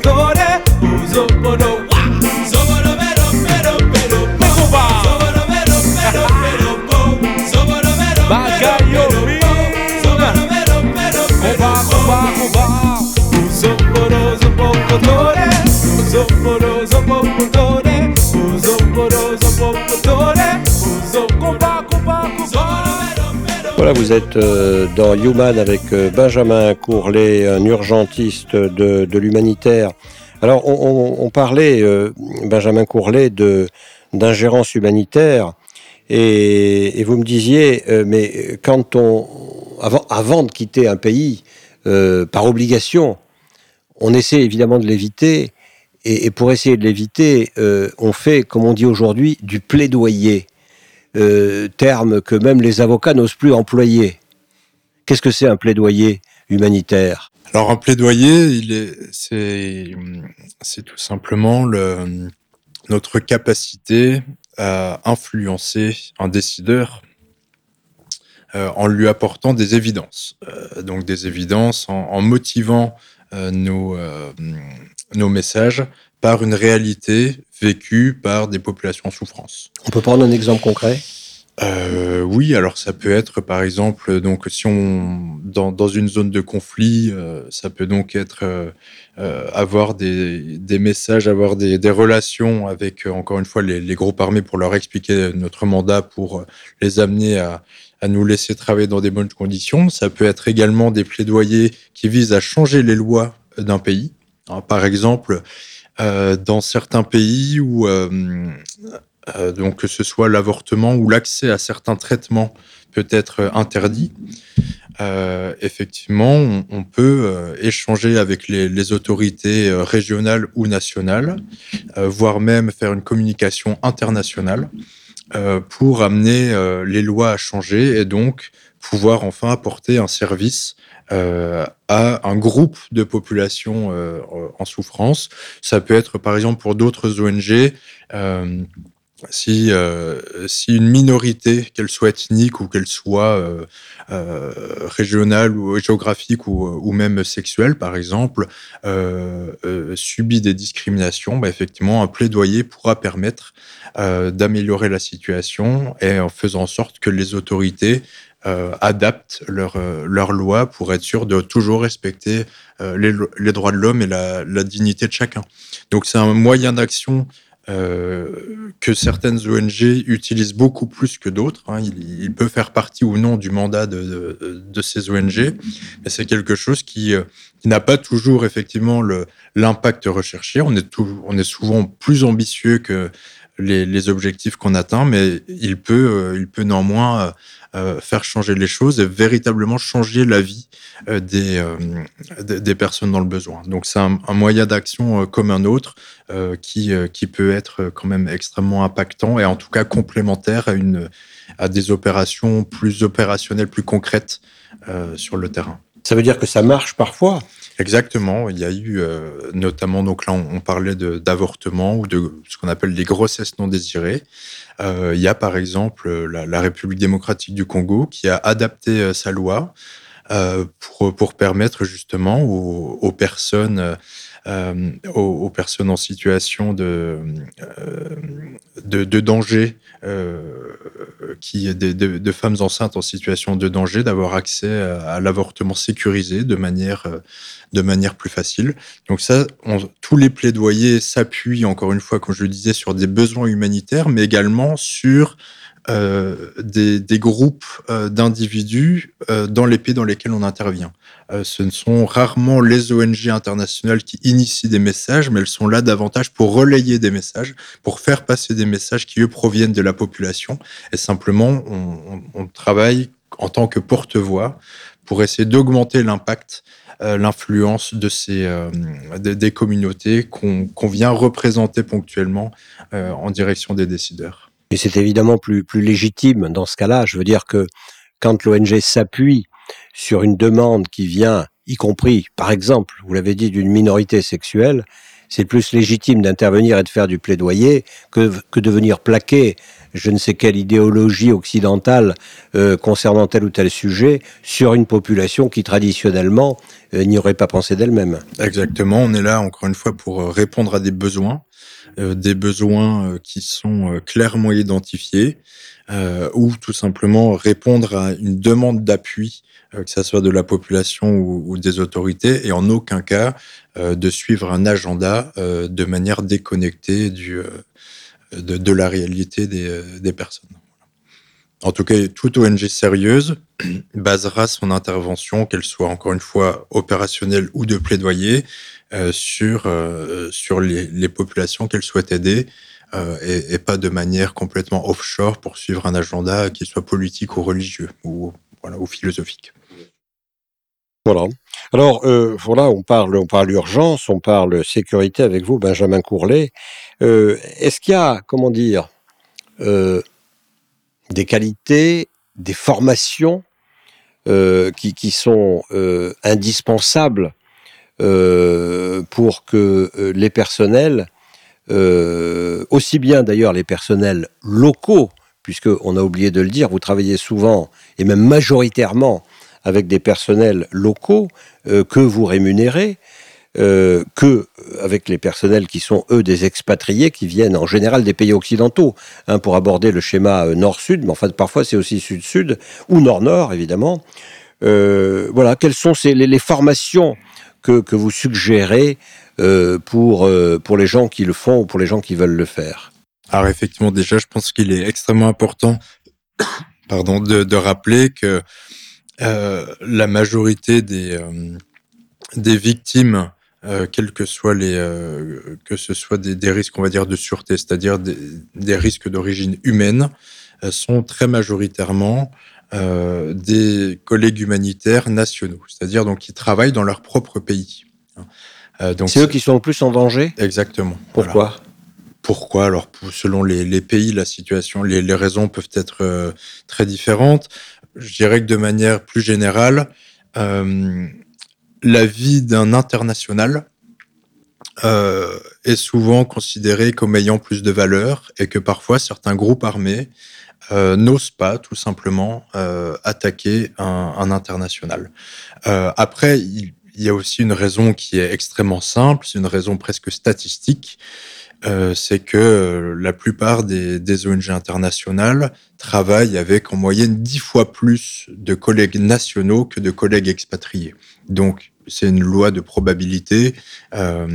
Vous êtes euh, dans Human avec euh, Benjamin Courlet, un urgentiste de, l'humanitaire. Alors, on, parlait, euh, Benjamin Courlet, de d'ingérence humanitaire, et, vous me disiez, mais quand on, avant, de quitter un pays, par obligation, on essaie évidemment de l'éviter, et, pour essayer de l'éviter, on fait, comme on dit aujourd'hui, du plaidoyer euh, terme que même les avocats n'osent plus employer. Qu'est-ce que c'est un plaidoyer humanitaire? Alors un plaidoyer, c'est, tout simplement le, notre capacité à influencer un décideur euh, en lui apportant des évidences. Euh, donc des évidences en, en motivant euh, nos, nos messages par une réalité vécue par des populations en souffrance. On peut prendre un exemple concret? Euh, oui, alors ça peut être par exemple donc si on dans, dans une zone de conflit, euh, ça peut donc être euh, avoir des, des messages, avoir des, des relations avec encore une fois les, les groupes armés pour leur expliquer notre mandat, pour les amener à, à nous laisser travailler dans des bonnes conditions. Ça peut être également des plaidoyers qui visent à changer les lois d'un pays. Hein, par exemple, dans certains pays où euh, euh, donc que ce soit l'avortement ou l'accès à certains traitements peut être euh, interdit. Euh, effectivement, on, peut euh, échanger avec les, autorités euh, régionales ou nationales, euh, voire même faire une communication internationale euh, pour amener euh, les lois à changer et donc pouvoir enfin apporter un service euh, à un groupe de population euh, en souffrance. Ça peut être par exemple pour d'autres ONG. Euh, si, si une minorité, qu'elle soit ethnique ou qu'elle soit régionale ou géographique ou, même sexuelle, par exemple, subit des discriminations, bah, effectivement, un plaidoyer pourra permettre d'améliorer la situation et en faisant en sorte que les autorités adaptent leurs euh, leurs lois pour être sûr de toujours respecter euh, les, droits de l'homme et la, dignité de chacun. Donc c'est un moyen d'action euh, que certaines ONG utilisent beaucoup plus que d'autres. hein. Il, peut faire partie ou non du mandat de, ces ONG, mais c'est quelque chose qui, euh, n'a pas toujours effectivement l'impact recherché. On est souvent plus ambitieux que les, les objectifs qu'on atteint, mais il peut, euh, il peut néanmoins euh, euh, faire changer les choses et véritablement changer la vie des, des personnes dans le besoin. Donc c'est un, un moyen d'action comme un autre qui, qui peut être quand même extrêmement impactant et en tout cas complémentaire à, une, à des opérations plus opérationnelles, plus concrètes sur le terrain. Ça veut dire que ça marche parfois. Exactement. Il y a eu euh, notamment, donc là, on, parlait d'avortement ou de ce qu'on appelle les grossesses non désirées. Euh, il y a par exemple la, République démocratique du Congo qui a adapté euh, sa loi pour, pour permettre justement aux personnes euh, aux, personnes en situation de, euh, de, danger, euh, qui, de, femmes enceintes en situation de danger, d'avoir accès à, l'avortement sécurisé de manière, de manière plus facile. Donc ça, on- tous les plaidoyers s'appuient, encore une fois, comme je le disais, sur des besoins humanitaires, mais également sur des, des groupes euh, d'individus euh, dans les pays dans lesquels on intervient. Euh, ce ne sont rarement les ONG internationales qui initient des messages, mais elles sont là davantage pour relayer des messages, pour faire passer des messages qui, eux, proviennent de la population. Et simplement, on, on- on travaille en tant que porte-voix pour essayer d'augmenter l'impact, euh, l'influence de ces, euh, des, communautés qu'on qu'on vient représenter ponctuellement euh, en direction des décideurs. Et c'est évidemment plus, plus légitime dans ce cas-là. Je veux dire que quand l'ONG s'appuie sur une demande qui vient, y compris, par exemple, vous l'avez dit, d'une minorité sexuelle, c'est plus légitime d'intervenir et de faire du plaidoyer que, que de venir plaquer je ne sais quelle idéologie occidentale euh, concernant tel ou tel sujet sur une population qui traditionnellement euh, n'y aurait pas pensé d'elle-même. Exactement, on est là encore une fois pour répondre à des besoins, des besoins euh, qui sont euh, clairement identifiés, euh, ou tout simplement répondre à une demande d'appui, euh, que ce soit de la population ou, des autorités, et en aucun cas euh, de suivre un agenda euh, de manière déconnectée du, euh, de, de la réalité des, euh, des personnes. En tout cas, toute ONG sérieuse basera son intervention, qu'elle soit encore une fois opérationnelle ou de plaidoyer, euh, sur, euh, sur les, populations qu'elle souhaite aider euh, et, pas de manière complètement offshore pour suivre un agenda qui soit politique ou religieux ou, voilà, ou philosophique. Voilà. Alors euh, voilà, on parle, on parle urgence, on parle sécurité avec vous, Benjamin Courlet. Euh, Est-ce qu'il y a, comment dire, euh, des qualités, des formations euh, qui, qui sont euh, indispensables euh, pour que euh, les personnels, euh, aussi bien d'ailleurs les personnels locaux, puisque on a oublié de le dire, vous travaillez souvent et même majoritairement avec des personnels locaux que vous rémunérez, euh, que avec les personnels qui sont eux des expatriés qui viennent en général des pays occidentaux hein, pour aborder le schéma nord-sud, mais en fait parfois c'est aussi sud-sud ou nord-nord évidemment. Voilà, quelles sont ces, les formations que, vous suggérez euh, pour, euh, pour les gens qui le font ou pour les gens qui veulent le faire. Alors effectivement, déjà, je pense qu'il est extrêmement important pardon, de, rappeler que euh, la majorité des, des victimes, que soient les, que ce soit des, risques, on va dire, de sûreté, c'est-à-dire des, risques d'origine humaine, sont très majoritairement euh, des collègues humanitaires nationaux, c'est-à-dire donc qui travaillent dans leur propre pays. Euh, donc C'est eux qui sont le plus en danger? Exactement. Voilà. Pourquoi? Pourquoi? Alors, selon les, les pays, la situation, les, les raisons peuvent être euh, très différentes. Je dirais que de manière plus générale, la vie d'un international est souvent considérée comme ayant plus de valeur et que parfois certains groupes armés euh, n'osent pas tout simplement euh, attaquer un, international. Euh, après, il, y a aussi une raison qui est extrêmement simple, c'est une raison presque statistique, c'est que la plupart des, des ONG internationales travaillent avec en moyenne dix fois plus de collègues nationaux que de collègues expatriés. Donc, c'est une loi de probabilité. Euh,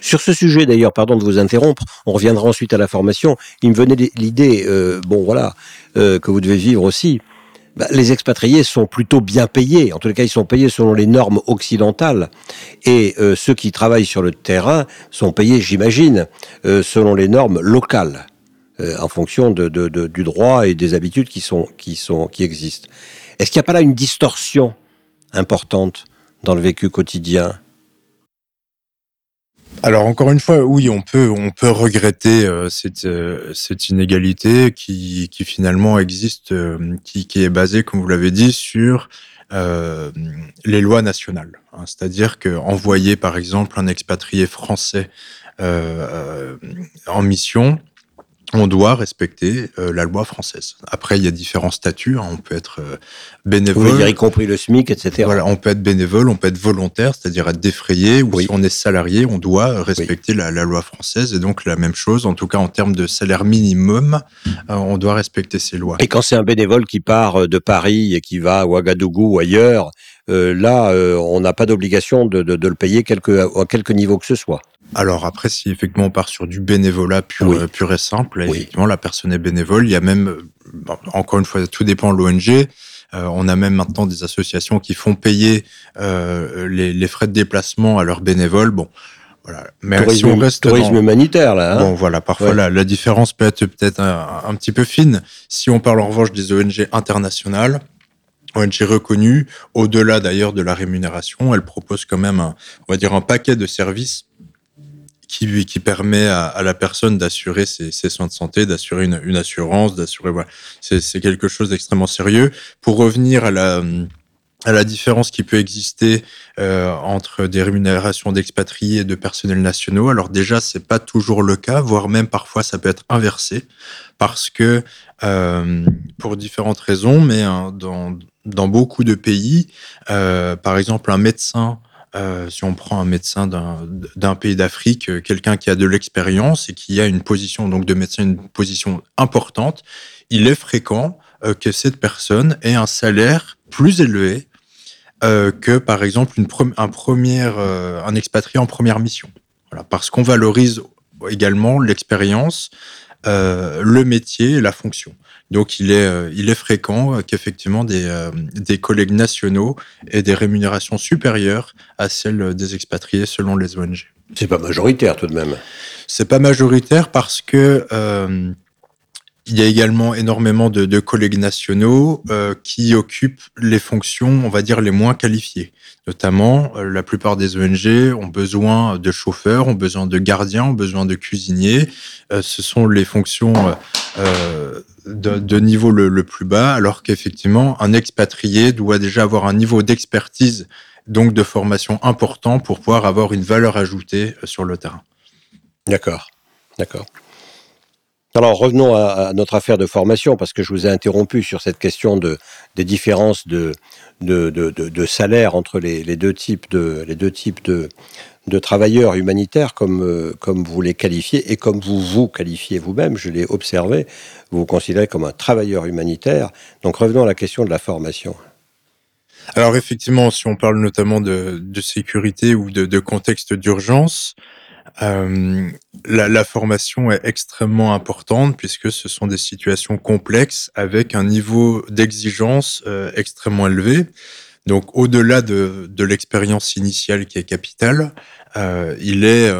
Sur ce sujet, d'ailleurs, pardon de vous interrompre, on reviendra ensuite à la formation. Il me venait l'idée, euh, bon voilà, euh, que vous devez vivre aussi. Bah, les expatriés sont plutôt bien payés. En tous les cas, ils sont payés selon les normes occidentales. Et ceux qui travaillent sur le terrain sont payés, j'imagine, selon les normes locales. en fonction du droit et des habitudes qui existent. Est-ce qu'il n'y a pas là une distorsion importante? Dans le vécu quotidien Alors encore une fois, oui, on peut on peut regretter euh, cette euh, cette inégalité qui qui finalement existe, euh, qui qui est basée, comme vous l'avez dit, sur les lois nationales. hein. C'est-à-dire que envoyer par exemple un expatrié français en mission, on doit respecter euh, la loi française. Après, il y a différents statuts. hein. On peut être euh, bénévole. dire y compris le SMIC, etc. Voilà, on peut être bénévole, on peut être volontaire, c'est-à-dire être défrayé, ou Oui. si on est salarié, on doit respecter la, la loi française. Et donc la même chose, en tout cas en termes de salaire minimum, euh, on doit respecter ces lois. Et quand c'est un bénévole qui part de Paris et qui va à Ouagadougou ou ailleurs, là, on n'a pas d'obligation de, de- de le payer quelque, à quelque niveau que ce soit. Alors après, si effectivement on part sur du bénévolat pur, Oui. euh, pur et simple, Oui. effectivement la personne est bénévole. Il y a même, euh, encore une fois, tout dépend de l'ONG. Euh, on a même maintenant des associations qui font payer euh, les, les frais de déplacement à leurs bénévoles. Bon, voilà. Mais si on reste tourisme dans- humanitaire, là. hein. Bon, voilà, parfois Ouais. la, la différence peut être peut-être un, un petit peu fine. Si on parle en revanche des ONG internationales, ONG reconnues, au-delà d'ailleurs de la rémunération, elles proposent quand même, un, on va dire, un paquet de services qui, qui permet à, la personne d'assurer ses, soins de santé, d'assurer une, assurance, d'assurer, voilà. C'est quelque chose d'extrêmement sérieux. Pour revenir à la, différence qui peut exister euh, entre des rémunérations d'expatriés et de personnels nationaux. Alors déjà, c'est pas toujours le cas, voire même parfois ça peut être inversé, parce que euh, pour différentes raisons, mais hein, dans, dans beaucoup de pays, euh, par exemple un médecin. Euh, si on prend un médecin d'un pays d'Afrique, euh, quelqu'un qui a de l'expérience et qui a une position donc de médecin, une position importante, il est fréquent euh, que cette personne ait un salaire plus élevé que par exemple une un expatrié en première mission. Parce qu'on valorise également l'expérience, euh, le métier et la fonction. Donc il est euh, il est fréquent euh, qu'effectivement des euh, des collègues nationaux aient des rémunérations supérieures à celles des expatriés selon les ONG. C'est pas majoritaire tout de même. C'est pas majoritaire parce que euh, il y a également énormément de, collègues nationaux euh, qui occupent les fonctions, on va dire, les moins qualifiées. Notamment, euh, la plupart des ONG ont besoin de chauffeurs, ont besoin de gardiens, ont besoin de cuisiniers. Euh, ce sont les fonctions de, niveau le, le plus bas, alors qu'effectivement, un expatrié doit déjà avoir un niveau d'expertise, donc de formation important pour pouvoir avoir une valeur ajoutée sur le terrain. D'accord, d'accord. Alors revenons à, notre affaire de formation, parce que je vous ai interrompu sur cette question de, des différences de, de, salaire entre les, deux types de, les deux types de, travailleurs humanitaires, comme, euh, comme vous les qualifiez et comme vous vous qualifiez vous-même, je l'ai observé, vous vous considérez comme un travailleur humanitaire. Donc revenons à la question de la formation. Alors effectivement, si on parle notamment de, sécurité ou de contexte d'urgence, euh, la, la formation est extrêmement importante puisque ce sont des situations complexes avec un niveau d'exigence euh, extrêmement élevé. Donc au-delà de, de l'expérience initiale qui est capitale, euh, il est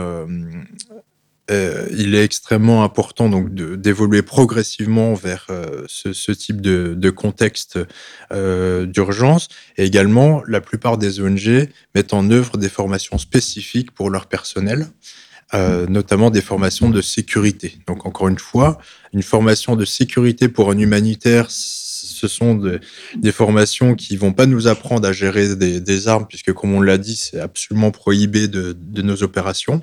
euh, il est extrêmement important donc d'évoluer progressivement vers euh, ce, type de, contexte euh, d'urgence. Et également, la plupart des ONG mettent en œuvre des formations spécifiques pour leur personnel, notamment des formations de sécurité. Donc encore une fois, une formation de sécurité pour un humanitaire, ce sont de- des formations qui vont pas nous apprendre à gérer des, armes, puisque comme on l'a dit, c'est absolument prohibé de nos opérations.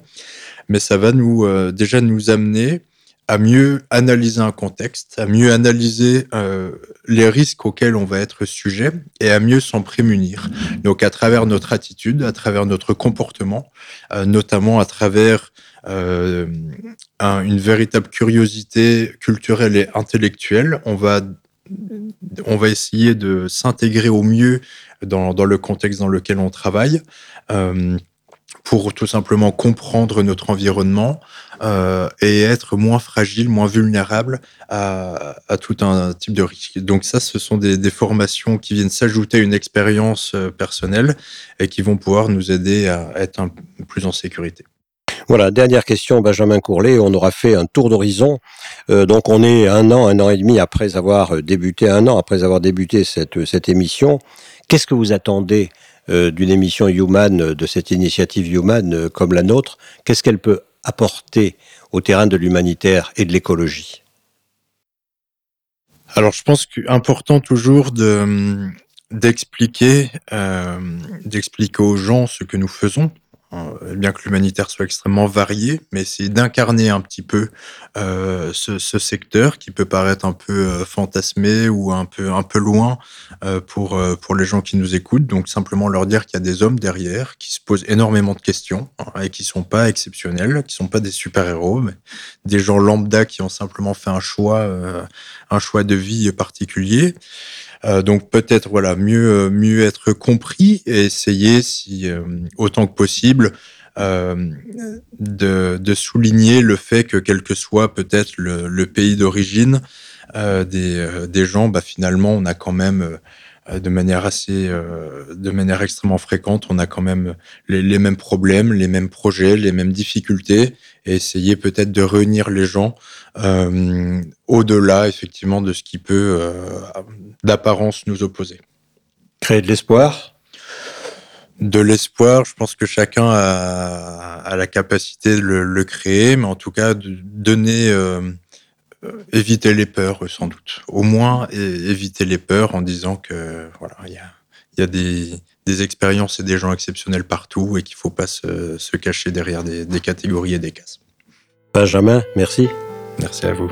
Mais ça va nous euh, déjà nous amener à mieux analyser un contexte, à mieux analyser euh, les risques auxquels on va être sujet et à mieux s'en prémunir. Donc à travers notre attitude, à travers notre comportement, euh, notamment à travers un- une véritable curiosité culturelle et intellectuelle, on va on va essayer de s'intégrer au mieux dans le contexte dans lequel on travaille. Pour tout simplement comprendre notre environnement euh, et être moins fragile, moins vulnérable à, tout un type de risque. Donc ça, ce sont des, formations qui viennent s'ajouter à une expérience euh, personnelle et qui vont pouvoir nous aider à être plus en sécurité. Voilà, dernière question, Benjamin Courlet. On aura fait un tour d'horizon. Euh, donc, on est un an, un an et demi après avoir débuté, un an après avoir débuté cette, émission. Qu'est-ce que vous attendez d'une émission Human, de cette initiative Human euh, comme la nôtre Qu'est-ce qu'elle peut apporter au terrain de l'humanitaire et de l'écologie? Alors, je pense qu'important toujours de d'expliquer euh, d'expliquer aux gens ce que nous faisons. euh, bien que l'humanitaire soit extrêmement varié, mais c'est d'incarner un petit peu euh, ce, secteur qui peut paraître un peu euh, fantasmé ou un peu un peu loin euh, pour pour les gens qui nous écoutent. Donc simplement leur dire qu'il y a des hommes derrière qui se posent énormément de questions hein, et qui sont pas exceptionnels, qui sont pas des super héros, mais des gens lambda qui ont simplement fait un choix un choix de vie particulier. Euh, donc peut-être voilà mieux mieux être compris et essayer si euh, autant que possible euh, de, de, souligner le fait que quel que soit peut-être le, pays d'origine des, des gens, bah, finalement on a quand même de manière assez, de manière extrêmement fréquente, on a quand même les, les, mêmes problèmes, les mêmes projets, les mêmes difficultés, et essayer peut-être de réunir les gens euh, au-delà effectivement de ce qui peut euh, d'apparence nous opposer. Créer de l'espoir? De l'espoir, je pense que chacun a, a la capacité de le, le, créer, mais en tout cas de donner, euh, éviter les peurs sans doute. Au moins éviter les peurs en disant que voilà, il y a, y a des, des expériences et des gens exceptionnels partout et qu'il ne faut pas se, se, cacher derrière des, des catégories et des cases. Benjamin, merci. Merci à vous.